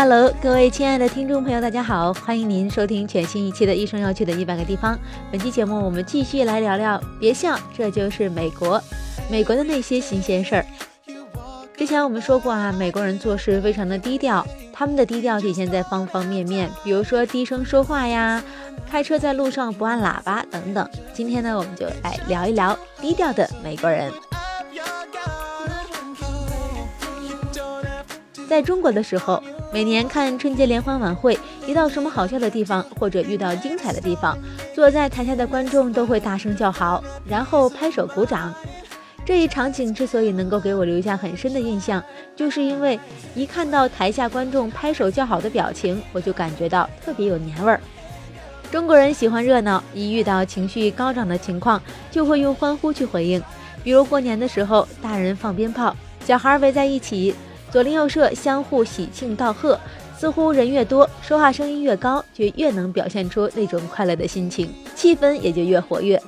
！Hello，各位亲爱的听众朋友，大家好，欢迎您收听全新一期的《一生要去的一百个地方》。本期节目，我们继续来聊聊，别笑，这就是美国，美国的那些新鲜事儿。之前我们说过啊，美国人做事非常的低调，他们的低调体现在方方面面，比如说低声说话呀，开车在路上不按喇叭等等。今天呢，我们就来聊一聊低调的美国人。在中国的时候。每年看春节联欢晚会，一到什么好笑的地方，或者遇到精彩的地方，坐在台下的观众都会大声叫好，然后拍手鼓掌。这一场景之所以能够给我留下很深的印象，就是因为一看到台下观众拍手叫好的表情，我就感觉到特别有年味儿。中国人喜欢热闹，一遇到情绪高涨的情况，就会用欢呼去回应。比如过年的时候，大人放鞭炮，小孩围在一起。左邻右舍相互喜庆道贺，似乎人越多，说话声音越高，就越能表现出那种快乐的心情，气氛也就越活跃。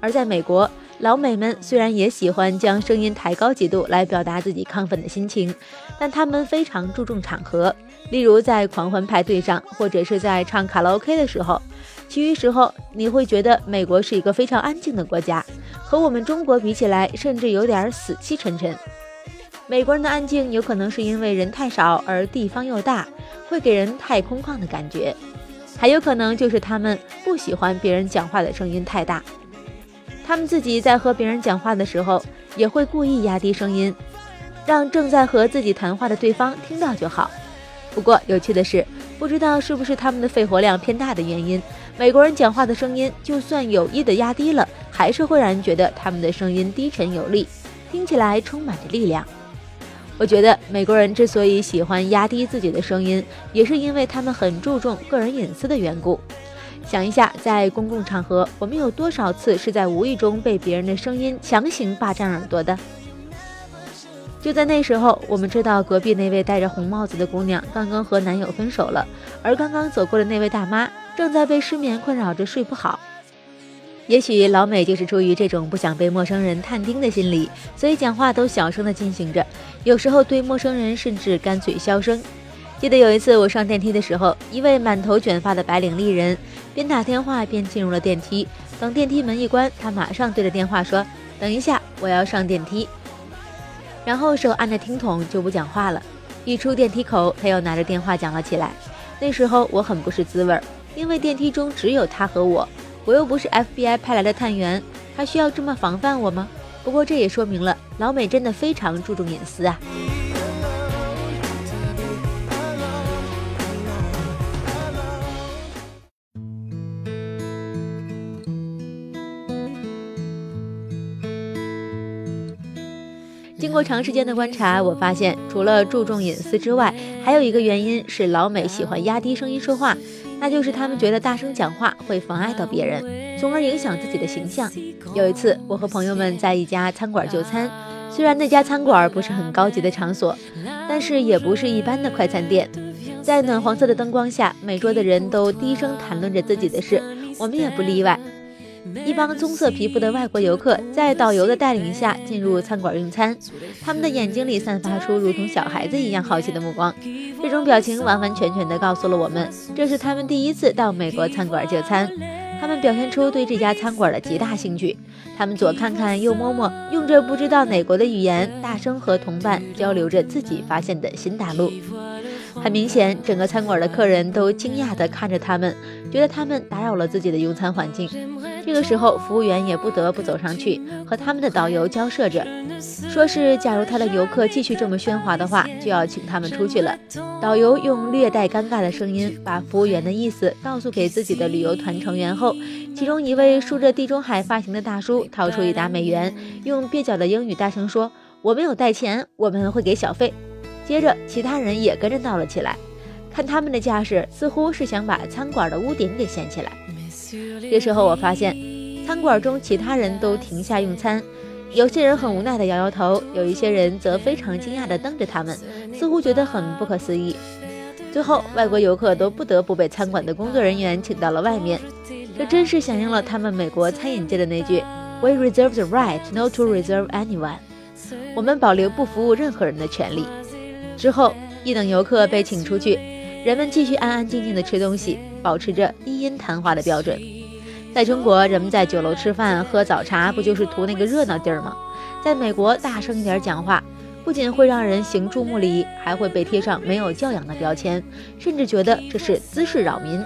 而在美国，老美们虽然也喜欢将声音抬高几度来表达自己亢奋的心情，但他们非常注重场合，例如在狂欢派对上，或者是在唱卡拉 OK 的时候。其余时候，你会觉得美国是一个非常安静的国家，和我们中国比起来，甚至有点死气沉沉。美国人的安静有可能是因为人太少，而地方又大，会给人太空旷的感觉；还有可能就是他们不喜欢别人讲话的声音太大。他们自己在和别人讲话的时候，也会故意压低声音，让正在和自己谈话的对方听到就好。不过有趣的是，不知道是不是他们的肺活量偏大的原因，美国人讲话的声音就算有意的压低了，还是会让人觉得他们的声音低沉有力，听起来充满着力量。我觉得美国人之所以喜欢压低自己的声音，也是因为他们很注重个人隐私的缘故。想一下，在公共场合，我们有多少次是在无意中被别人的声音强行霸占耳朵的？就在那时候，我们知道隔壁那位戴着红帽子的姑娘刚刚和男友分手了，而刚刚走过的那位大妈正在被失眠困扰着睡不好。也许老美就是出于这种不想被陌生人探听的心理，所以讲话都小声的进行着，有时候对陌生人甚至干脆消声。记得有一次我上电梯的时候，一位满头卷发的白领丽人边打电话边进入了电梯。等电梯门一关，她马上对着电话说：“等一下，我要上电梯。”然后手按着听筒就不讲话了。一出电梯口，她又拿着电话讲了起来。那时候我很不是滋味儿，因为电梯中只有她和我。我又不是 FBI 派来的探员，他需要这么防范我吗？不过这也说明了老美真的非常注重隐私啊。经过长时间的观察，我发现除了注重隐私之外，还有一个原因是老美喜欢压低声音说话。那就是他们觉得大声讲话会妨碍到别人，从而影响自己的形象。有一次，我和朋友们在一家餐馆就餐，虽然那家餐馆不是很高级的场所，但是也不是一般的快餐店。在暖黄色的灯光下，每桌的人都低声谈论着自己的事，我们也不例外。一帮棕色皮肤的外国游客在导游的带领下进入餐馆用餐，他们的眼睛里散发出如同小孩子一样好奇的目光。这种表情完完全全地告诉了我们，这是他们第一次到美国餐馆就餐。他们表现出对这家餐馆的极大兴趣，他们左看看右摸摸，用着不知道哪国的语言，大声和同伴交流着自己发现的新大陆。很明显，整个餐馆的客人都惊讶地看着他们，觉得他们打扰了自己的用餐环境。这个时候，服务员也不得不走上去和他们的导游交涉着，说是假如他的游客继续这么喧哗的话，就要请他们出去了。导游用略带尴尬的声音把服务员的意思告诉给自己的旅游团成员后，其中一位梳着地中海发型的大叔掏出一沓美元，用蹩脚的英语大声说：“我们有带钱，我们会给小费。”接着，其他人也跟着闹了起来。看他们的架势，似乎是想把餐馆的屋顶给掀起来。这时候我发现，餐馆中其他人都停下用餐，有些人很无奈地摇摇头，有一些人则非常惊讶地瞪着他们，似乎觉得很不可思议。最后，外国游客都不得不被餐馆的工作人员请到了外面，这真是响应了他们美国餐饮界的那句 “We reserve the right not to reserve anyone”，我们保留不服务任何人的权利。之后，一等游客被请出去。人们继续安安静静地吃东西，保持着低音谈话的标准。在中国，人们在酒楼吃饭喝早茶，不就是图那个热闹地儿吗？在美国，大声一点讲话，不仅会让人行注目礼，还会被贴上没有教养的标签，甚至觉得这是滋事扰民。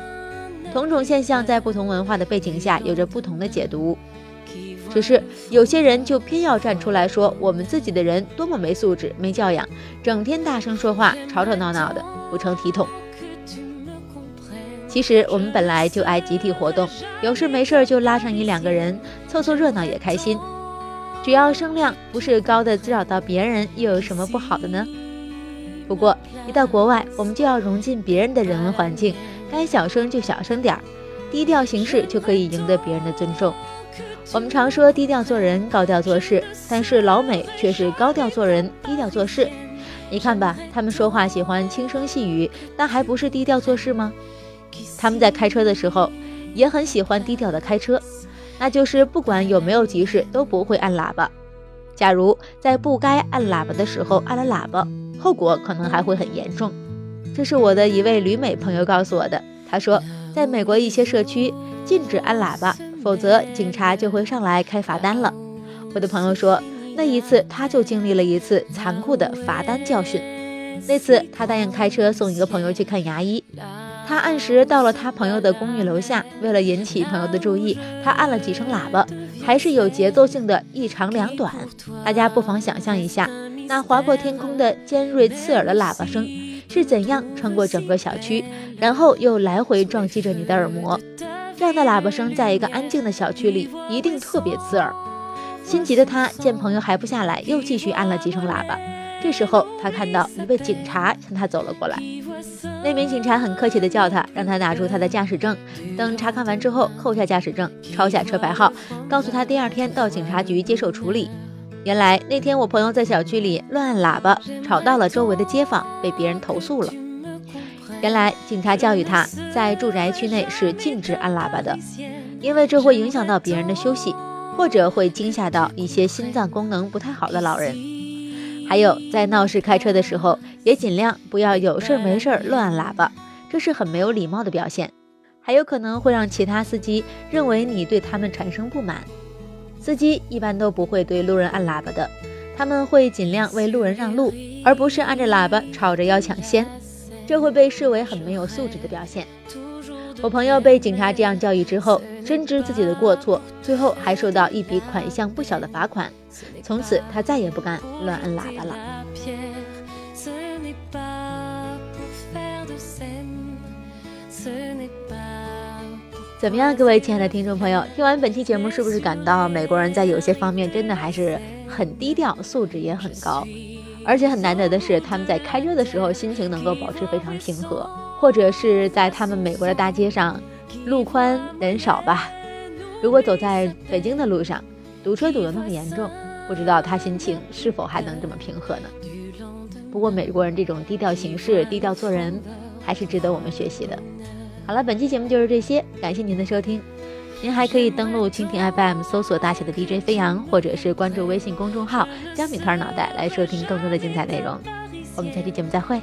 同种现象在不同文化的背景下有着不同的解读。只是有些人就偏要站出来说，我们自己的人多么没素质、没教养，整天大声说话，吵吵闹闹的，不成体统。其实我们本来就爱集体活动，有事没事就拉上一两个人凑凑热闹也开心。只要声量不是高的滋扰到别人，又有什么不好的呢？不过一到国外，我们就要融进别人的人文环境，该小声就小声点儿，低调行事就可以赢得别人的尊重。我们常说低调做人，高调做事，但是老美却是高调做人，低调做事。你看吧，他们说话喜欢轻声细语，那还不是低调做事吗？他们在开车的时候也很喜欢低调的开车，那就是不管有没有急事都不会按喇叭。假如在不该按喇叭的时候按了喇叭，后果可能还会很严重。这是我的一位旅美朋友告诉我的。他说，在美国一些社区禁止按喇叭，否则警察就会上来开罚单了。我的朋友说，那一次他就经历了一次残酷的罚单教训。那次他答应开车送一个朋友去看牙医。他按时到了他朋友的公寓楼下，为了引起朋友的注意，他按了几声喇叭，还是有节奏性的一长两短。大家不妨想象一下，那划破天空的尖锐刺耳的喇叭声是怎样穿过整个小区，然后又来回撞击着你的耳膜。这样的喇叭声在一个安静的小区里一定特别刺耳。心急的他见朋友还不下来，又继续按了几声喇叭。这时候，他看到一位警察向他走了过来。那名警察很客气地叫他，让他拿出他的驾驶证。等查看完之后，扣下驾驶证，抄下车牌号，告诉他第二天到警察局接受处理。原来那天我朋友在小区里乱按喇叭，吵到了周围的街坊，被别人投诉了。原来警察教育他在住宅区内是禁止按喇叭的，因为这会影响到别人的休息，或者会惊吓到一些心脏功能不太好的老人。还有，在闹市开车的时候，也尽量不要有事没事乱按喇叭，这是很没有礼貌的表现，还有可能会让其他司机认为你对他们产生不满。司机一般都不会对路人按喇叭的，他们会尽量为路人让路，而不是按着喇叭吵着要抢先，这会被视为很没有素质的表现。我朋友被警察这样教育之后，深知自己的过错，最后还受到一笔款项不小的罚款。从此，他再也不敢乱按喇叭了。怎么样，各位亲爱的听众朋友，听完本期节目，是不是感到美国人在有些方面真的还是很低调，素质也很高？而且很难得的是，他们在开车的时候心情能够保持非常平和，或者是在他们美国的大街上，路宽人少吧。如果走在北京的路上，堵车堵得那么严重。不知道他心情是否还能这么平和呢？不过美国人这种低调行事、低调做人，还是值得我们学习的。好了，本期节目就是这些，感谢您的收听。您还可以登录蜻蜓 FM 搜索大写的 DJ 飞扬，或者是关注微信公众号“江米团脑袋”来收听更多的精彩内容。我们下期节目再会。